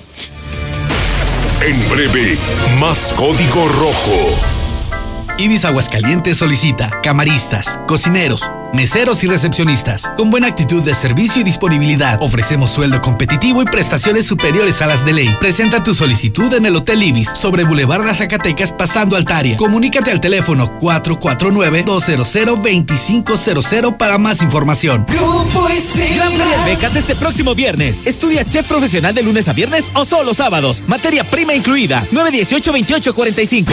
En breve, más código rojo. Ibis Aguascalientes solicita camaristas, cocineros, meseros y recepcionistas con buena actitud de servicio y disponibilidad. Ofrecemos sueldo competitivo y prestaciones superiores a las de ley. Presenta tu solicitud en el Hotel Ibis sobre Boulevard Las Zacatecas pasando Altaria. Comunícate al teléfono 449-200-2500 para más información. Grupo Gran becas este próximo viernes. Estudia chef profesional de lunes a viernes o solo sábados. Materia prima incluida. 918-2845.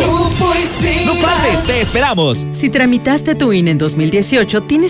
No faltes, te esperamos. Si tramitaste tu INE en 2018, tienes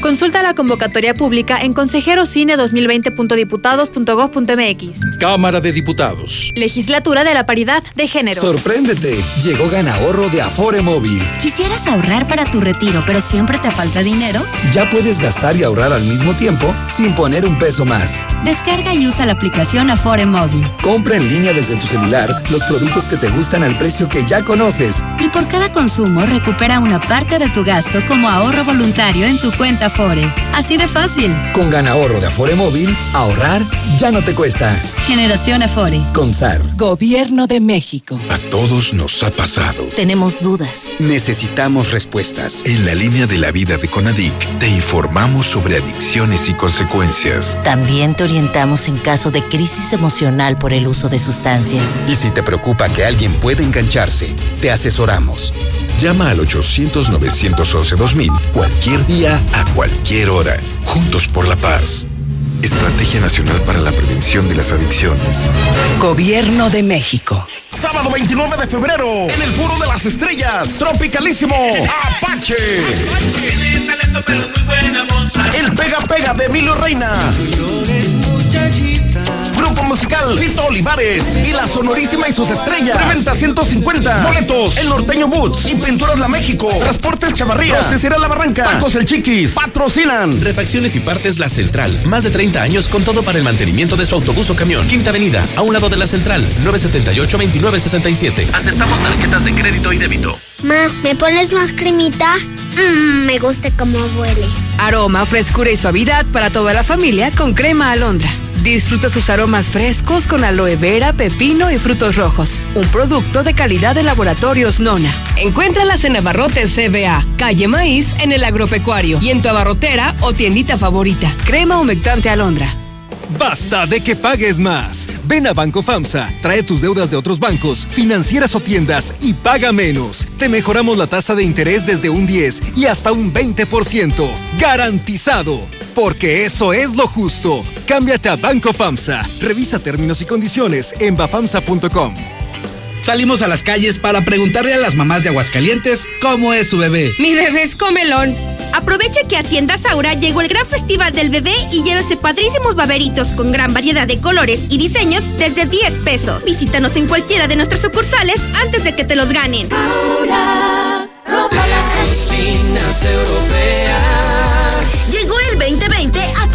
Consulta la convocatoria pública en consejerocine2020.diputados.gov.mx. Cámara de Diputados. Legislatura de la Paridad de Género. Sorpréndete. Llegó Gana Ahorro de Afore Móvil. ¿Quisieras ahorrar para tu retiro, pero siempre te falta dinero? Ya puedes gastar y ahorrar al mismo tiempo sin poner un peso más. Descarga y usa la aplicación Afore Móvil. Compra en línea desde tu celular los productos que te gustan al precio que ya conoces. Y por cada consumo recupera una parte de tu gasto como ahorro voluntario en tu cuenta Afore. Así de fácil. Con Ganahorro de Afore Móvil, ahorrar ya no te cuesta. Generación Afore. Consar. Gobierno de México. A todos nos ha pasado. Tenemos dudas. Necesitamos respuestas. En la línea de la vida de Conadic, te informamos sobre adicciones y consecuencias. También te orientamos en caso de crisis emocional por el uso de sustancias. Y si te preocupa que alguien pueda engancharse, te asesoramos. Llama al 800-911-2000 cualquier día, a cualquier hora. Juntos por la paz. Estrategia Nacional para la Prevención de las Adicciones. Gobierno de México. Sábado 29 de febrero, en el Foro de las Estrellas, Tropicalísimo, Apache. El Pega Pega de Emilio Reina. Grupo musical Vito Olivares y la sonorísima y sus estrellas. Preventa 150. Boletos. El Norteño Boots y Pinturas La México. Transportes Chavarría. Procesería La Barranca. Tacos El Chiquis. Patrocinan. Refacciones y partes La Central. Más de 30 años con todo para el mantenimiento de su autobús o camión. Quinta Avenida, a un lado de La Central. 978-2967. Aceptamos tarjetas de crédito y débito. Ma, ¿me pones más cremita? Mmm, me gusta cómo huele. Aroma, frescura y suavidad para toda la familia con crema alondra. Disfruta sus aromas frescos con aloe vera, pepino y frutos rojos. Un producto de calidad de laboratorios Nona. Encuéntralas en Abarrotes CBA, calle Maíz, en el agropecuario y en tu abarrotera o tiendita favorita. Crema humectante alondra. Basta de que pagues más. Ven a Banco FAMSA, trae tus deudas de otros bancos, financieras o tiendas y paga menos. Te mejoramos la tasa de interés desde un 10 y hasta un 20%. Garantizado. Porque eso es lo justo. Cámbiate a Banco FAMSA. Revisa términos y condiciones en bafamsa.com. Salimos a las calles para preguntarle a las mamás de Aguascalientes cómo es su bebé. Mi bebé es comelón. Aproveche que a Tiendas Aura llegó el gran festival del bebé y llévese padrísimos baberitos con gran variedad de colores y diseños desde 10 pesos. Visítanos en cualquiera de nuestras sucursales antes de que te los ganen. Aura, cocinas europeas.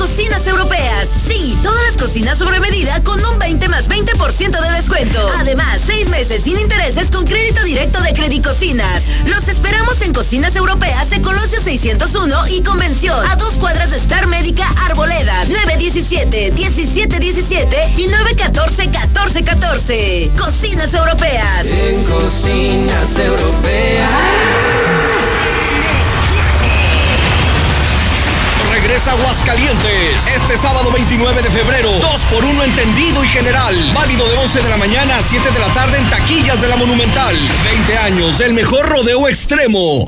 Cocinas Europeas. Sí, todas las cocinas sobre medida con un 20 más 20% de descuento. Además, seis meses sin intereses con crédito directo de Credicocinas. Los esperamos en Cocinas Europeas de Colosio 601 y Convención. A dos cuadras de Star Médica Arboledas. 917 1717 y 914 1414. Cocinas Europeas. En Cocinas Europeas. Regresa Aguascalientes este sábado 29 de febrero. 2 por 1 entendido y general. Válido de 11 de la mañana a 7 de la tarde en taquillas de la Monumental. 20 años del mejor rodeo extremo.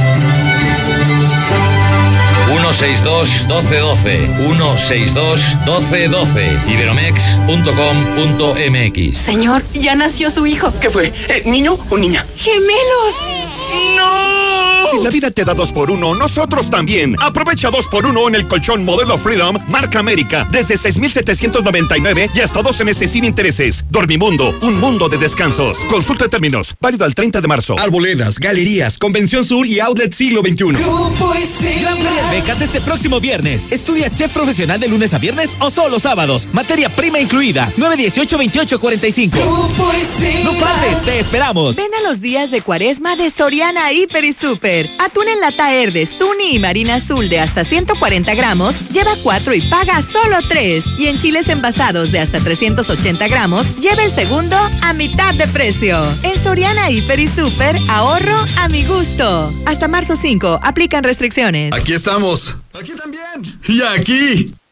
162 1212 162 1212 iberomex.com.mx Señor, ya nació su hijo. ¿Qué fue? ¿Niño o niña? ¡Gemelos! ¡No! Si la vida te da dos por uno, nosotros también. Aprovecha dos por uno en el colchón modelo Freedom, marca América, desde 6,799 y hasta 12 meses sin intereses. Dormimundo, un mundo de descansos. Consulta términos, válido al 30 de marzo. Arboledas, galerías, Convención Sur y Outlet Siglo XXI. Gran Feria de Becas este próximo viernes. Estudia chef profesional de lunes a viernes o solo sábados. Materia prima incluida. 918 28 45. No pares, te esperamos. Ven a los días de cuaresma de Soriana Hiper y Super. Atún en lata Herdes, Tuni y Marina Azul de hasta 140 gramos, lleva 4 y paga solo 3. Y en chiles envasados de hasta 380 gramos, lleva el segundo a mitad de precio. En Soriana Hiper y Super, ahorro a mi gusto. Hasta marzo 5, aplican restricciones. Aquí estamos. Aquí también. Y aquí.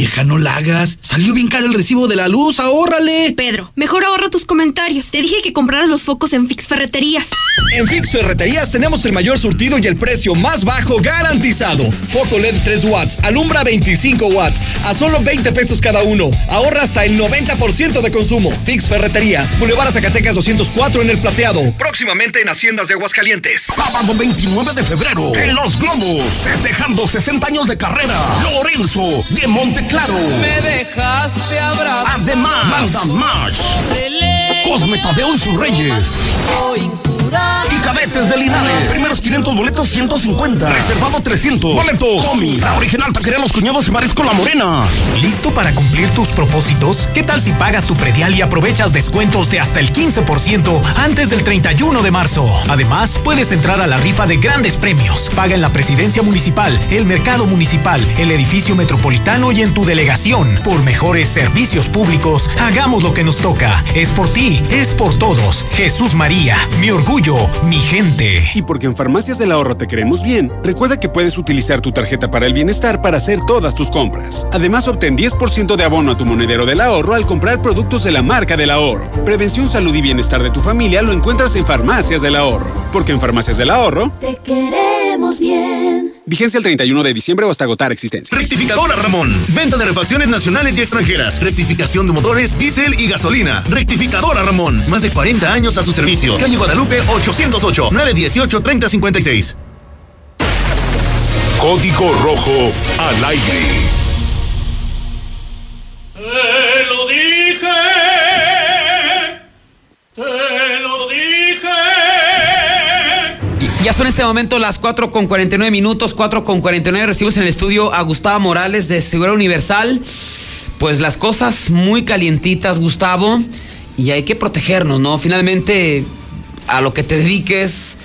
Vieja, no la hagas. Salió bien caro el recibo de la luz, ahórrale. Pedro, mejor ahorra tus comentarios. Te dije que compraras los focos en Fix Ferreterías. En Fix Ferreterías tenemos el mayor surtido y el precio más bajo garantizado. Foco LED 3 watts, alumbra 25 watts, a solo 20 pesos cada uno. Ahorra hasta el 90% de consumo. Fix Ferreterías, Boulevard Zacatecas 204 en el Plateado. Próximamente en Haciendas de Aguascalientes. Sábado 29 de febrero, en Los Globos, festejando 60 años de carrera. Lorenzo de Monte Claro. Me dejaste abrazar. Además, Manda March. Cosme Tadeo y sus Reyes. Y cadetes de Linares. Primeros 500 boletos, 150. Reservado 300. Boletos. Comi. La original taquería Los Cuñados y Marisco La Morena. ¿Listo para cumplir tus propósitos? ¿Qué tal si pagas tu predial y aprovechas descuentos de hasta el 15% antes del 31 de marzo? Además, puedes entrar a la rifa de grandes premios. Paga en la presidencia municipal, el mercado municipal, el edificio metropolitano y en tu delegación. Por mejores servicios públicos, hagamos lo que nos toca. Es por ti, es por todos. Jesús María, mi orgullo, mi gente. Y porque en Farmacias del Ahorro te queremos bien, recuerda que puedes utilizar tu tarjeta para el bienestar para hacer todas tus compras. Además, obtén 10% de abono a tu monedero del ahorro al comprar productos de la marca del ahorro. Prevención, salud y bienestar de tu familia lo encuentras en Farmacias del Ahorro. Porque en Farmacias del Ahorro te queremos bien. Vigencia el 31 de diciembre o hasta agotar existencia. Rectificadora Ramón. Venta de refacciones nacionales y extranjeras. Rectificación de motores, diésel y gasolina. Rectificadora Ramón. Más de 40 años a su servicio. Calle Guadalupe 808 918 3056. Código Rojo al aire. Te lo dije. Te Ya son en este momento las 4 con 49 minutos, 4 con 49. Recibimos en el estudio a Gustavo Morales de Seguridad Universal. Pues las cosas muy calientitas, Gustavo, y hay que protegernos, ¿no? Finalmente, a lo que te dediques,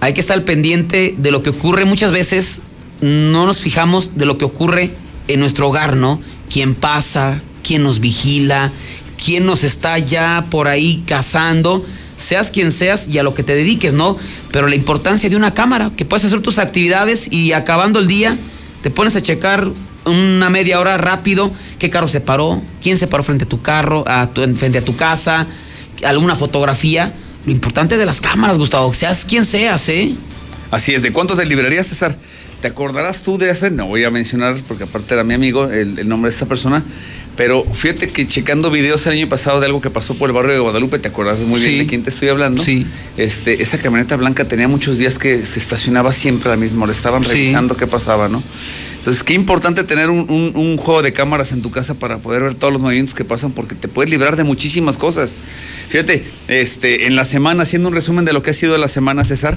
hay que estar pendiente de lo que ocurre. Muchas veces no nos fijamos de lo que ocurre en nuestro hogar, ¿no? ¿Quién pasa? ¿Quién nos vigila? ¿Quién nos está ya por ahí cazando? Seas quien seas y a lo que te dediques, ¿no? Pero la importancia de una cámara, que puedes hacer tus actividades y acabando el día te pones a checar una media hora rápido qué carro se paró, quién se paró frente a tu carro, frente a tu casa, alguna fotografía. Lo importante de las cámaras, Gustavo, seas quien seas, ¿eh? Así es, ¿de cuántos de librerías, César? ¿Te acordarás tú de hacer? No voy a mencionar porque aparte era mi amigo el, el nombre de esta persona, pero fíjate que checando videos el año pasado de algo que pasó por el barrio de Guadalupe, ¿te acuerdas muy bien de quién te estoy hablando? Sí. Este, esa camioneta blanca tenía muchos días que se estacionaba siempre a la misma hora, estaban Sí. revisando qué pasaba, ¿no? Entonces, qué importante tener un, un- un juego de cámaras en tu casa para poder ver todos los movimientos que pasan, porque te puedes librar de muchísimas cosas. Fíjate, este, en la semana, haciendo un resumen de lo que ha sido la semana, César,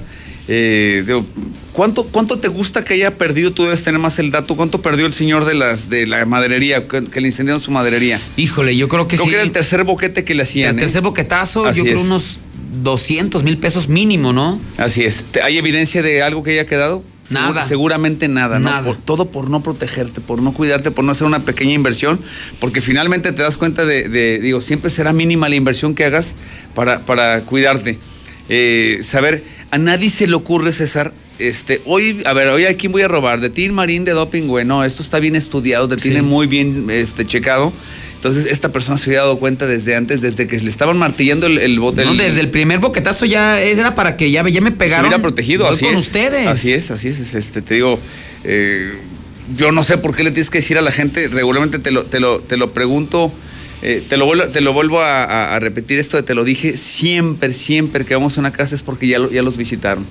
eh, digo, ¿cuánto, ¿cuánto te gusta que haya perdido? Tú debes tener más el dato. ¿Cuánto perdió el señor de las de la maderería, que, que le incendiaron su maderería? Híjole, yo creo que Creo sí. que era el tercer boquete que le hacían. El ¿eh? tercer boquetazo, Así yo creo es. unos 200 mil pesos mínimo, ¿no? Así es. ¿Hay evidencia de algo que haya quedado? Nada. seguramente nada, ¿no? Nada. Por- todo por no protegerte, por no cuidarte, por no hacer una pequeña inversión, porque finalmente te das cuenta de, de- digo, siempre será mínima la inversión que hagas para, para cuidarte. Eh, saber, a nadie se le ocurre, César, este, hoy, a ver, hoy a quién voy a robar, de Tin Marín de doping, güey, no, esto está bien estudiado, te tiene muy bien este, checado. Entonces, esta persona se había dado cuenta desde antes, desde que le estaban martillando el, el bote. No, desde el primer boquetazo ya era para que ya, ya me pegaron. Se hubiera protegido, Voy así con es. ustedes. Así es, así es. es, Este, te digo, eh, yo no sé por qué le tienes que decir a la gente, regularmente te lo, te lo, te lo pregunto, eh, te, lo vuelvo, te lo vuelvo a, repetir esto de te lo dije, siempre, siempre que vamos a una casa es porque ya, ya los visitaron.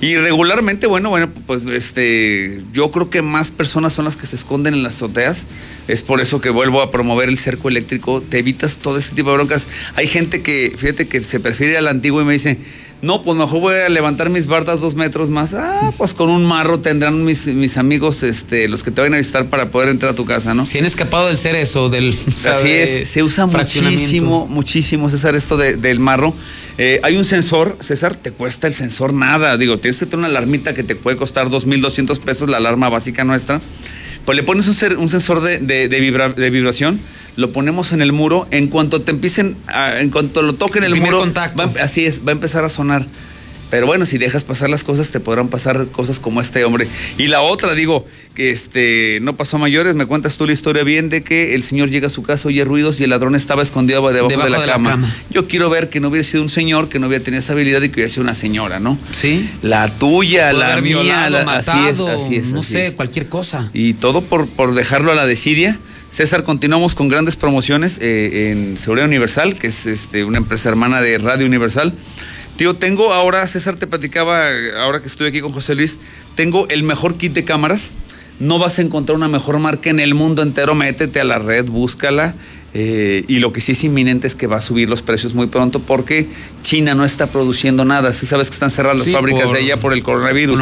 Y regularmente, bueno, bueno, pues este, yo creo que más personas son las que se esconden en las azoteas. Es por eso que vuelvo a promover el cerco eléctrico. Te evitas todo este tipo de broncas. Hay gente que, fíjate, que se prefiere al antiguo y me dice, no, pues mejor voy a levantar mis bardas dos metros más. Ah, pues con un marro tendrán mis, mis amigos, este, los que te vayan a visitar para poder entrar a tu casa, ¿no? Si han escapado del ser eso, del. o sea, Así de es, se usa muchísimo, muchísimo, César, esto de- del marro. Eh, hay un sensor, César, te cuesta el sensor nada. Digo, tienes que tener una alarmita que te puede costar 2.200 pesos, la alarma básica nuestra. Pues le pones un, ser- un sensor de, de- de vibra- de vibración, lo ponemos en el muro. En cuanto te empiecen, a- en cuanto lo toquen el, El muro, va así es, va a empezar a sonar. Pero bueno, si dejas pasar las cosas, te podrán pasar cosas como este hombre. Y la otra, digo, que este no pasó a mayores, me cuentas tú la historia bien de que el señor llega a su casa, oye ruidos y el ladrón estaba escondido debajo, Debajo de, la, de la cama. cama. Yo quiero ver que no hubiera sido un señor, que no hubiera tenido esa habilidad y que hubiera sido una señora, ¿no? Sí. La tuya, la mía, violado, la- matado, así es, así es. no así sé, es. cualquier cosa. Y todo por, por dejarlo a la desidia. César, continuamos con grandes promociones eh, en Seguridad Universal, que es este, una empresa hermana de Radio Universal. Tío, tengo ahora, César te platicaba, ahora que estoy aquí con José Luis, tengo el mejor kit de cámaras. No vas a encontrar una mejor marca en el mundo entero. Métete a la red, búscala. Eh, y lo que sí es inminente es que va a subir los precios muy pronto porque China no está produciendo nada. Sí sabes que están cerradas las Sí, fábricas por- de allá por el coronavirus.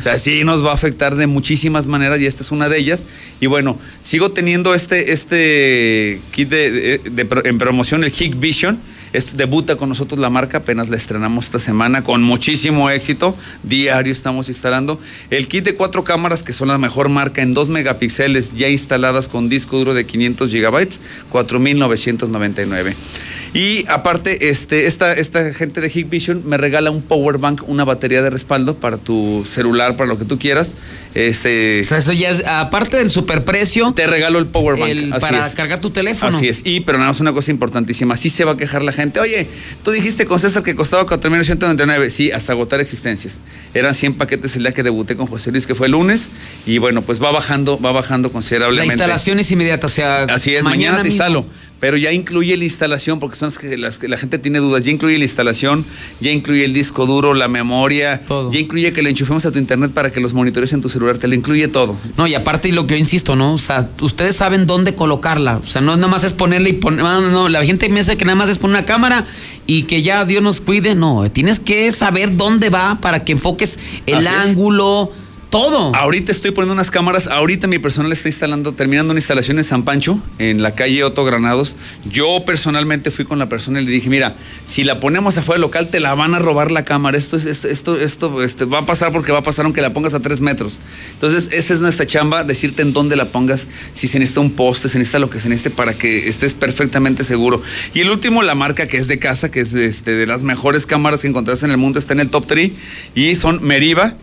O sea, sí nos va a afectar de muchísimas maneras y esta es una de ellas. Y bueno, sigo teniendo este, este kit de, de- en promoción, el Kick Vision. Debuta con nosotros la marca, apenas la estrenamos esta semana con muchísimo éxito. Diario estamos instalando. El kit de cuatro cámaras, que son la mejor marca en 2 megapíxeles, ya instaladas con disco duro de 500 gigabytes, 4,999. Y aparte, este, esta, esta gente de Hikvision me regala un power bank, una batería de respaldo para tu celular, para lo que tú quieras. Este, O sea, eso ya es, aparte del superprecio. Te regalo el power bank. el- para es. cargar tu teléfono. Así es. Y, pero nada más una cosa importantísima. Sí se va a quejar la gente. Oye, tú dijiste con César que costaba 4.199. Sí, hasta agotar existencias. Eran 100 paquetes el día que debuté con José Luis, que fue el lunes. Y bueno, pues va bajando, va bajando La considerablemente. instalación es inmediata, o sea. Así es, mañana, te mismo. instalo. Pero ya incluye la instalación, porque son las que, las que la gente tiene dudas. Ya incluye la instalación, ya incluye el disco duro, la memoria. Ya incluye que le enchufemos a tu internet para que los monitores en tu celular. Te lo incluye todo. No, y aparte lo que yo insisto, ¿no? O sea, ustedes saben dónde colocarla. O sea, no nada más es ponerle y poner. No, no, la gente piensa que nada más es poner una cámara y que ya Dios nos cuide. No, tienes que saber dónde va para que enfoques el Así es. Todo. Ahorita estoy poniendo unas cámaras. Ahorita mi personal está instalando, terminando una instalación en San Pancho, en la calle Otto Granados. Yo personalmente fui con la persona y le dije, mira, si la ponemos afuera del local, te la van a robar la cámara. Esto es, esto, esto, esto este, va a pasar porque va a pasar aunque la pongas a tres metros. Entonces, esa es nuestra chamba, decirte en dónde la pongas, si se necesita un poste, se necesita lo que se necesite para que estés perfectamente seguro. Y el último, la marca que es de casa, que es este, de las mejores cámaras que encontrás en el mundo, está en el top 3 y son Meriva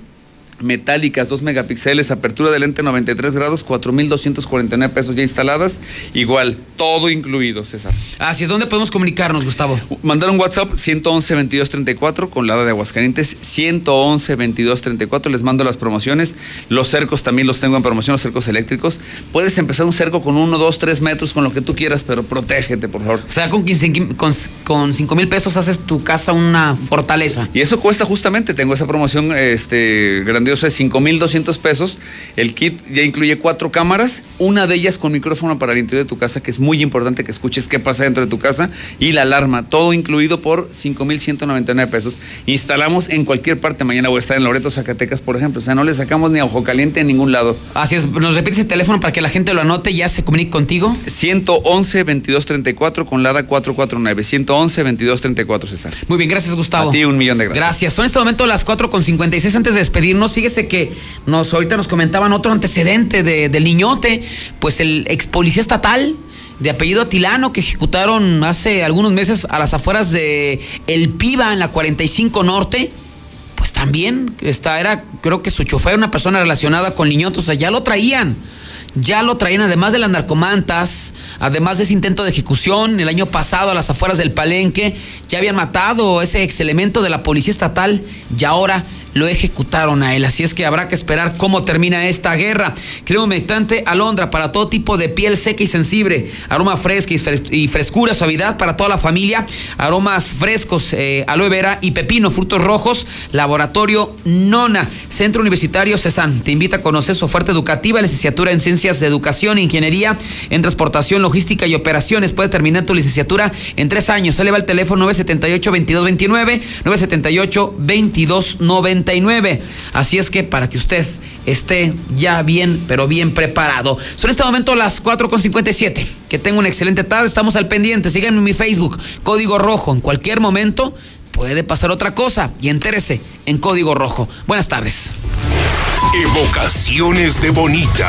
metálicas, 2 megapíxeles, apertura de lente 93 grados, 4.249 pesos ya instaladas. Igual, todo incluido, César. Así es, ¿dónde podemos comunicarnos, Gustavo? Mandar un WhatsApp 111 2234 con la de Aguascalientes 111 2234 les mando las promociones los cercos también los tengo en promoción los cercos eléctricos puedes empezar un cerco con 1, 2, 3 metros con lo que tú quieras pero protégete por favor O sea, con 15, con, con 5 mil pesos haces tu casa una fortaleza. y eso cuesta justamente tengo esa promoción este grandiosa de 5,200 pesos. El kit ya incluye cuatro cámaras, una de ellas con micrófono para el interior de tu casa, que es muy importante que escuches qué pasa dentro de tu casa, y la alarma, todo incluido por 5,199 pesos. Instalamos en cualquier parte. Mañana voy a estar en Loreto, Zacatecas, por ejemplo. O sea, no le sacamos ni a ojo caliente en ningún lado. Así es, nos repites el teléfono para que la gente lo anote y ya se comunique contigo. 111 2234 con LADA 449. 111 2234, César. Muy bien, gracias, Gustavo. A ti un millón de gracias. Gracias. Son en este momento las 4 con 56. Antes de despedirnos, fíjese que nos ahorita nos comentaban otro antecedente de, del niñote, pues el ex policía estatal de apellido Atilano que ejecutaron hace algunos meses a las afueras de El Piba en la 45 Norte. Pues también está, era, creo que su chofer, una persona relacionada con niñotos, o sea, ya lo traían ya lo traían, además de las narcomantas, además de ese intento de ejecución el año pasado a las afueras del Palenque, ya habían matado ese ex elemento de la policía estatal y ahora lo ejecutaron a él. Así es que habrá que esperar cómo termina esta guerra. Creo humectante alondra para todo tipo de piel seca y sensible. Aroma fresca y frescura, suavidad para toda la familia. Aromas frescos, eh, aloe vera y pepino, frutos rojos. Laboratorio Nona. Centro Universitario CESAN. Te invita a conocer su oferta educativa, licenciatura en Ciencias de Educación e Ingeniería en Transportación, Logística y Operaciones. Puede terminar tu licenciatura en tres años. Se le el teléfono 978-2229, 978-2299. Así es que para que usted esté ya bien, pero bien preparado. Son en este momento las 4.57. Que tenga una excelente tarde. Estamos al pendiente. Síganme en mi Facebook, Código Rojo. En cualquier momento puede pasar otra cosa y entérese en Código Rojo. Buenas tardes. Evocaciones de Bonita.